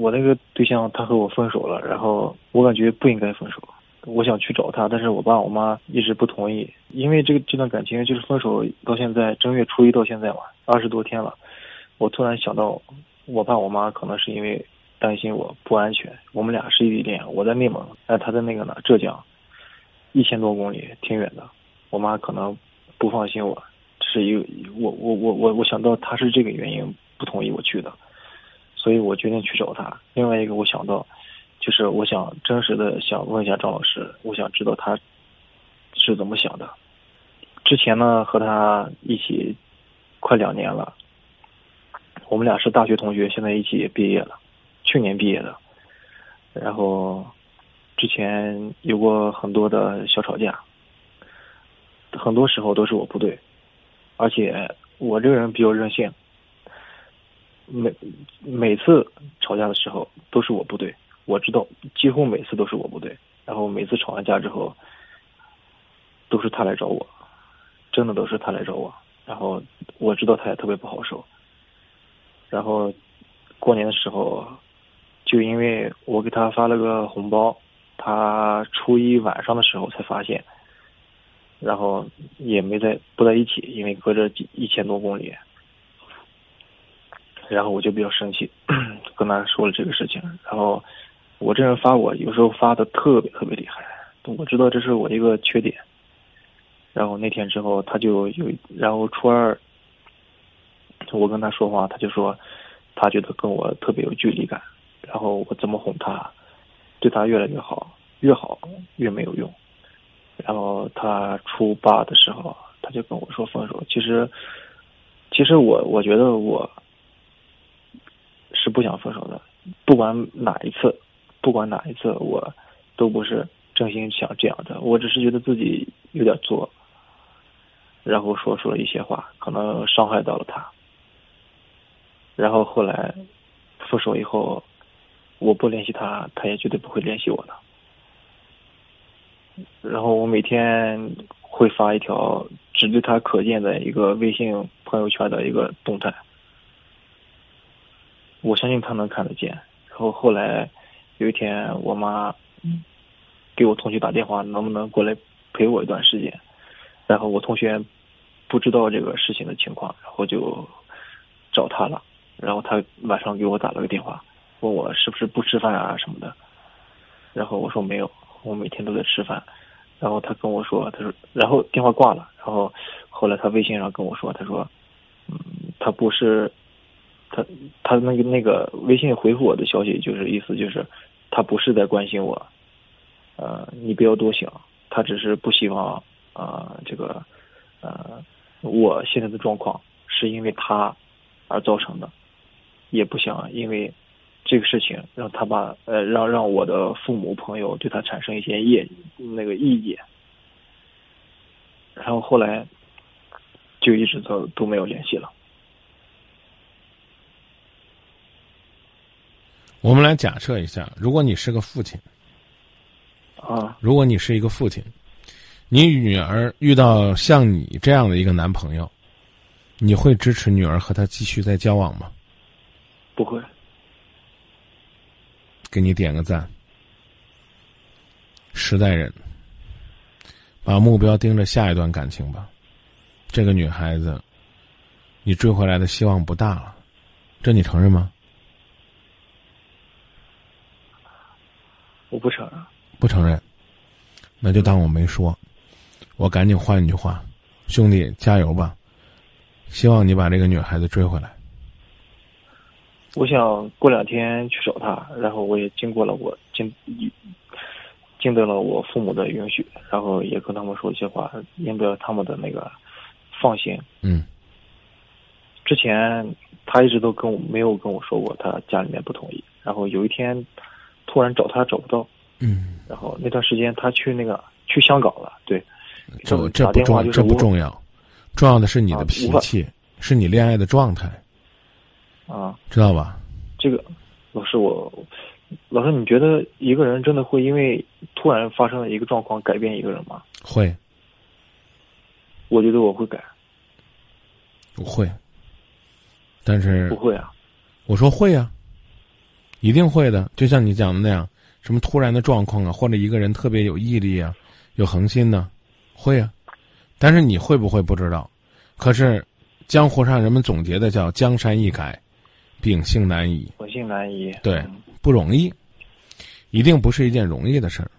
我那个对象他和我分手了，然后我感觉不应该分手，我想去找他，但是我爸我妈一直不同意，因为这个这段感情就是分手到现在正月初一到现在嘛，二十多天了，我突然想到，我爸我妈可能是因为担心我不安全，我们俩是异地恋，我在内蒙，哎，他在那个哪浙江，一千多公里，挺远的，我妈可能不放心我，是一我我我我我想到他是这个原因不同意我去。所以我决定去找他。另外一个，我想到，就是我想真实的想问一下张老师，我想知道他是怎么想的。之前呢，和他一起快两年了，我们俩是大学同学，现在一起也毕业了，去年毕业的。然后之前有过很多的小吵架，很多时候都是我不对，而且我这个人比较任性。每每次吵架的时候都是我不对，我知道几乎每次都是我不对，然后每次吵完架之后都是他来找我，真的都是他来找我，然后我知道他也特别不好受，然后过年的时候就因为我给他发了个红包，他初一晚上的时候才发现，然后也没在不在一起，因为隔着几一千多公里。然后我就比较生气，跟他说了这个事情。然后我这人发我有时候发的特别特别厉害，我知道这是我一个缺点。然后那天之后他就有，然后初二我跟他说话，他就说他觉得跟我特别有距离感。然后我怎么哄他，对他越来越好，越好越没有用。然后他初八的时候他就跟我说分手。其实其实我我觉得我。是不想分手的，不管哪一次，不管哪一次，我都不是真心想这样的。我只是觉得自己有点作，然后说出了一些话，可能伤害到了他。然后后来分手以后，我不联系他，他也绝对不会联系我的。然后我每天会发一条只对他可见的一个微信朋友圈的一个动态。我相信他能看得见。然后后来有一天，我妈给我同学打电话，能不能过来陪我一段时间？然后我同学不知道这个事情的情况，然后就找他了。然后他晚上给我打了个电话，问我是不是不吃饭啊什么的。然后我说没有，我每天都在吃饭。然后他跟我说，他说，然后电话挂了。然后后来他微信上跟我说，他说，嗯，他不是。他他那个那个微信回复我的消息，就是意思就是，他不是在关心我，呃，你不要多想，他只是不希望啊这个呃我现在的状况是因为他而造成的，也不想因为这个事情让他把呃让让我的父母朋友对他产生一些业那个意见，然后后来就一直都都没有联系了。我们来假设一下，如果你是个父亲，啊，如果你是一个父亲，你女儿遇到像你这样的一个男朋友，你会支持女儿和他继续再交往吗？不会。给你点个赞。时代人，把目标盯着下一段感情吧。这个女孩子，你追回来的希望不大了，这你承认吗？我不承认，不承认，那就当我没说。我赶紧换一句话，兄弟加油吧！希望你把这个女孩子追回来。我想过两天去找她，然后我也经过了我经经得了我父母的允许，然后也跟他们说一些话，赢得他们的那个放心。嗯。之前他一直都跟我没有跟我说过，他家里面不同意。然后有一天。突然找他找不到，嗯，然后那段时间他去那个去香港了，对，这这不重这不重要，重要的是你的脾气，是你恋爱的状态，啊，知道吧？这个老师我，老师你觉得一个人真的会因为突然发生的一个状况改变一个人吗？会，我觉得我会改，不会，但是不会啊，我说会啊。一定会的。就像你讲的那样，什么突然的状况啊，或者一个人特别有毅力啊，有恒心呢，会啊。但是你会不会不知道？可是，江湖上人们总结的叫“江山易改，秉性难移”。秉性难移，对，不容易，一定不是一件容易的事儿。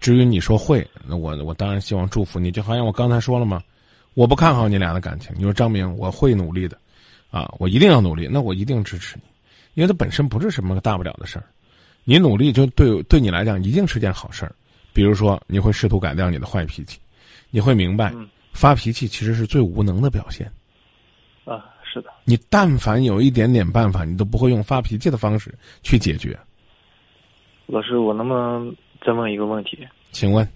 至于你说会，那我我当然希望祝福你。就好像我刚才说了嘛，我不看好你俩的感情。你说张明，我会努力的，啊，我一定要努力，那我一定支持你，因为它本身不是什么大不了的事儿。你努力就对对你来讲一定是件好事儿。比如说，你会试图改掉你的坏脾气。你会明白，发脾气其实是最无能的表现。啊，是的。你但凡有一点点办法，你都不会用发脾气的方式去解决。老师，我能不能再问一个问题？请问，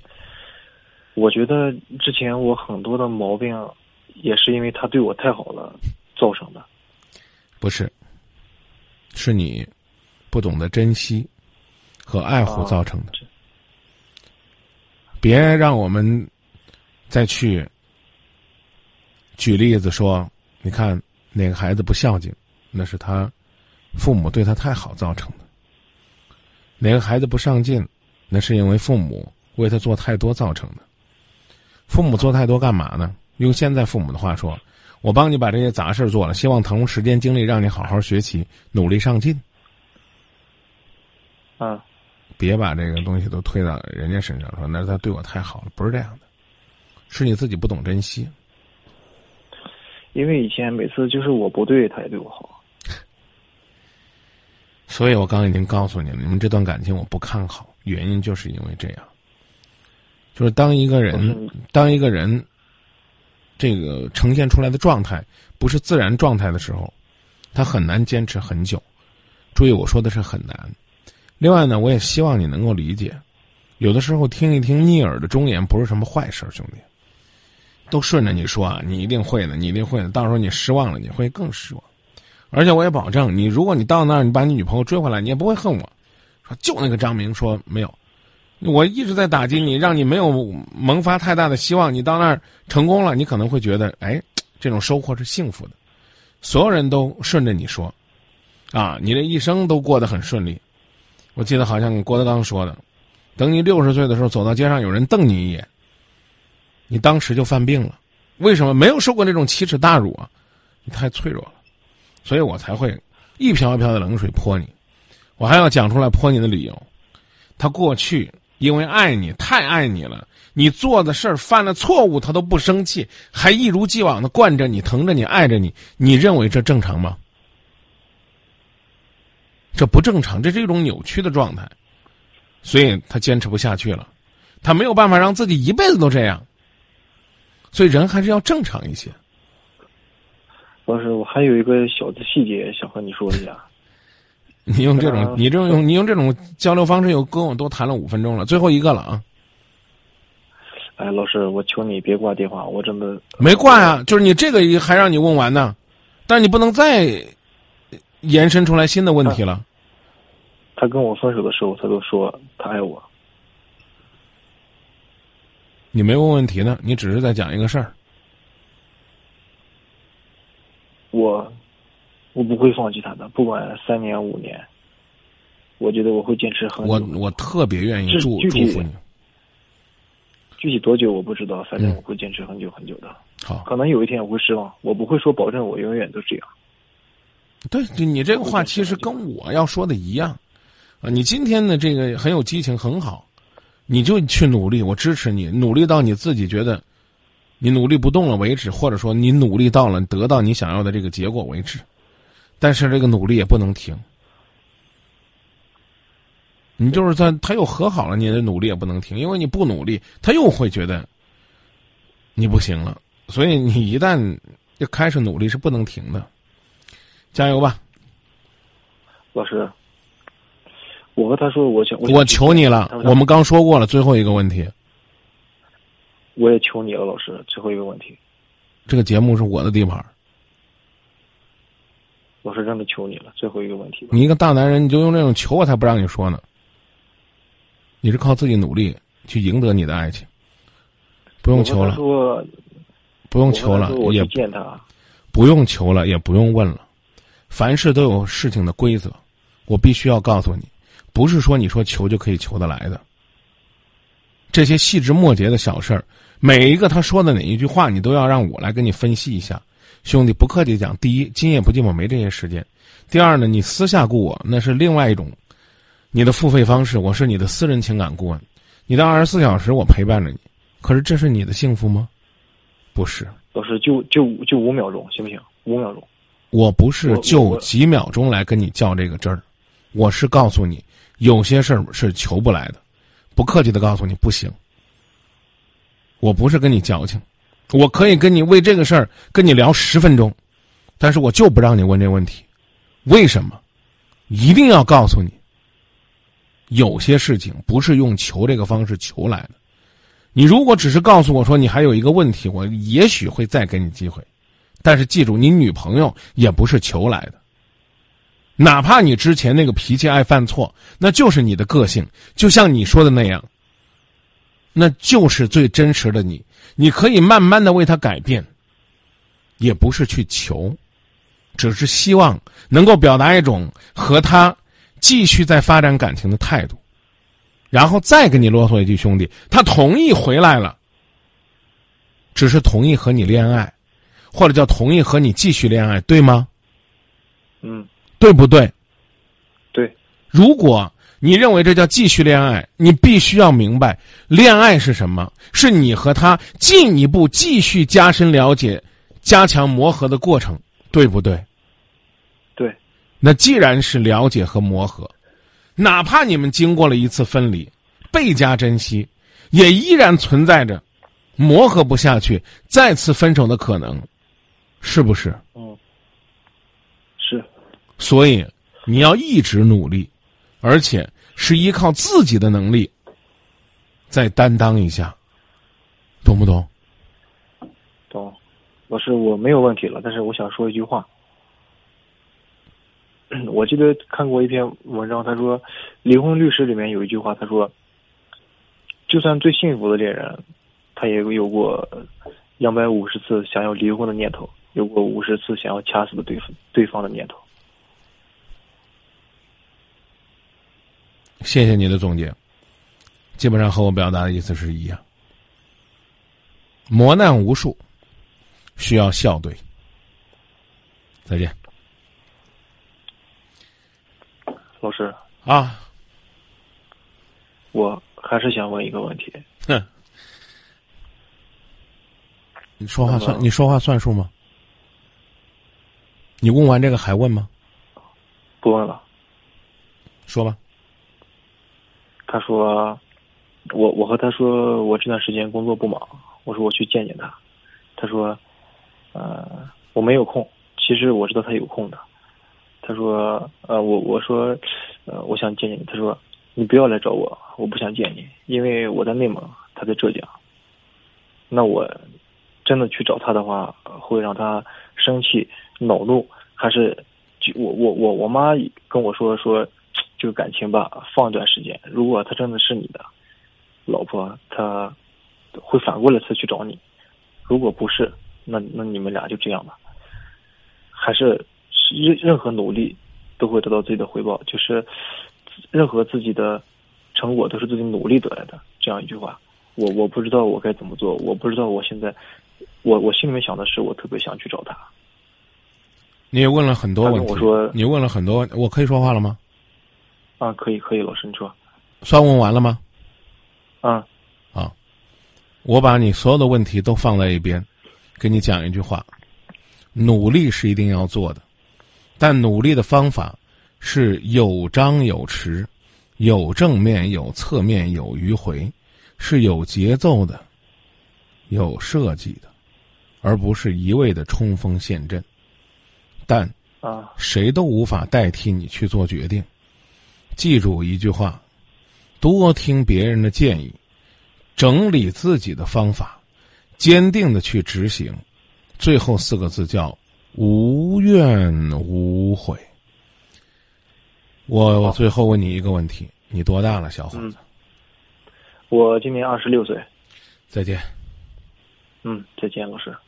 我觉得之前我很多的毛病，也是因为他对我太好了造成的。不是，是你不懂得珍惜和爱护造成的。别让我们。再去举例子说，你看哪个孩子不孝敬，那是他父母对他太好造成的；哪个孩子不上进，那是因为父母为他做太多造成的。父母做太多干嘛呢？用现在父母的话说，我帮你把这些杂事做了，希望腾出时间精力让你好好学习，努力上进。啊，别把这个东西都推到人家身上，说那是他对我太好了，不是这样的。是你自己不懂珍惜，因为以前每次就是我不对，他也对我好，所以我刚刚已经告诉你了，你们这段感情我不看好，原因就是因为这样，就是当一个人当一个人这个呈现出来的状态不是自然状态的时候，他很难坚持很久。注意我说的是很难。另外呢，我也希望你能够理解，有的时候听一听逆耳的忠言不是什么坏事，兄弟。都顺着你说啊，你一定会的，你一定会的。到时候你失望了，你会更失望。而且我也保证，你如果你到那儿，你把你女朋友追回来，你也不会恨我。说就那个张明说没有，我一直在打击你，让你没有萌发太大的希望。你到那儿成功了，你可能会觉得，哎，这种收获是幸福的。所有人都顺着你说，啊，你这一生都过得很顺利。我记得好像郭德纲说的，等你六十岁的时候，走到街上有人瞪你一眼。你当时就犯病了，为什么没有受过那种奇耻大辱啊？你太脆弱了，所以我才会一瓢一瓢的冷水泼你。我还要讲出来泼你的理由。他过去因为爱你，太爱你了，你做的事儿犯了错误，他都不生气，还一如既往的惯着你、疼着你、爱着你。你认为这正常吗？这不正常，这是一种扭曲的状态，所以他坚持不下去了，他没有办法让自己一辈子都这样。所以人还是要正常一些。老师，我还有一个小的细节想和你说一下。你用这种，你这种用你用这种交流方式，又跟我多谈了五分钟了，最后一个了啊！哎，老师，我求你别挂电话，我真的没挂呀。就是你这个还让你问完呢，但你不能再延伸出来新的问题了。他跟我分手的时候，他都说他爱我。你没问问题呢，你只是在讲一个事儿。我，我不会放弃他的，不管三年五年，我觉得我会坚持很久。我我特别愿意祝祝福你。具体多久我不知道，反正我会坚持很久很久的。好，可能有一天我会失望，我不会说保证我永远都这样。对，你这个话其实跟我要说的一样，啊，你今天的这个很有激情，很好。你就去努力，我支持你，努力到你自己觉得你努力不动了为止，或者说你努力到了得到你想要的这个结果为止。但是这个努力也不能停。你就是在他又和好了，你的努力也不能停，因为你不努力，他又会觉得你不行了。所以你一旦就开始努力，是不能停的。加油吧，老师。我和他说，我想我求你了。我们刚说过了，最后一个问题。我也求你了，老师，最后一个问题。这个节目是我的地盘。老师真的求你了，最后一个问题。你一个大男人，你就用这种求，我才不让你说呢。你是靠自己努力去赢得你的爱情，不用求了。不用求了，也见他。不用求了，也不用问了。凡事都有事情的规则。我必须要告诉你，不是说你说求就可以求得来的。这些细枝末节的小事儿，每一个他说的哪一句话，你都要让我来跟你分析一下。兄弟，不客气讲，第一，今夜不寂寞没这些时间；第二呢，你私下雇我那是另外一种，你的付费方式，我是你的私人情感顾问，你的二十四小时我陪伴着你。可是这是你的幸福吗？不是，老师，就就就五秒钟，行不行？五秒钟。我不是就几秒钟来跟你较这个真儿，我是告诉你，有些事儿是求不来的。不客气的告诉你，不行。我不是跟你矫情，我可以跟你为这个事儿跟你聊十分钟，但是我就不让你问这问题，为什么？一定要告诉你，有些事情不是用求这个方式求来的。你如果只是告诉我说你还有一个问题，我也许会再给你机会，但是记住，你女朋友也不是求来的。哪怕你之前那个脾气爱犯错，那就是你的个性，就像你说的那样，那就是最真实的你。你可以慢慢的为他改变，也不是去求，只是希望能够表达一种和他继续在发展感情的态度，然后再跟你啰嗦一句，兄弟，他同意回来了，只是同意和你恋爱，或者叫同意和你继续恋爱，对吗？嗯。对不对？对。如果你认为这叫继续恋爱，你必须要明白，恋爱是什么？是你和他进一步继续加深了解、加强磨合的过程，对不对？对。那既然是了解和磨合，哪怕你们经过了一次分离，倍加珍惜，也依然存在着磨合不下去、再次分手的可能，是不是？嗯。是所以，你要一直努力，而且是依靠自己的能力，再担当一下，懂不懂？懂，老师，我没有问题了，但是我想说一句话。我记得看过一篇文章，他说，《离婚律师》里面有一句话，他说，就算最幸福的恋人，他也有过两百五十次想要离婚的念头，有过五十次想要掐死的对方对方的念头。谢谢你的总结，基本上和我表达的意思是一样。磨难无数，需要笑对。再见，老师啊，我还是想问一个问题。哼，你说话算你说话算数吗？你问完这个还问吗？不问了。说吧。他说：“我我和他说我这段时间工作不忙，我说我去见见他。他说：呃，我没有空。其实我知道他有空的。他说：呃，我我说，呃，我想见见你。他说：你不要来找我，我不想见你，因为我在内蒙，他在浙江。那我真的去找他的话，会让他生气恼怒，还是就我我我我妈跟我说说。”这个感情吧，放一段时间。如果他真的是你的老婆，他会反过来再去找你。如果不是，那那你们俩就这样吧。还是任任何努力都会得到自己的回报，就是任何自己的成果都是自己努力得来的。这样一句话，我我不知道我该怎么做，我不知道我现在，我我心里面想的是，我特别想去找他。你也问了很多问题，我说你问了很多，我可以说话了吗？啊，可以，可以，老师，你说，算问完了吗？啊，啊，我把你所有的问题都放在一边，给你讲一句话：努力是一定要做的，但努力的方法是有张有弛，有正面，有侧面，有迂回，是有节奏的，有设计的，而不是一味的冲锋陷阵。但啊，谁都无法代替你去做决定。记住一句话：多听别人的建议，整理自己的方法，坚定的去执行。最后四个字叫“无怨无悔”。我我最后问你一个问题：你多大了，小伙子？我今年二十六岁。再见。嗯，再见，老师。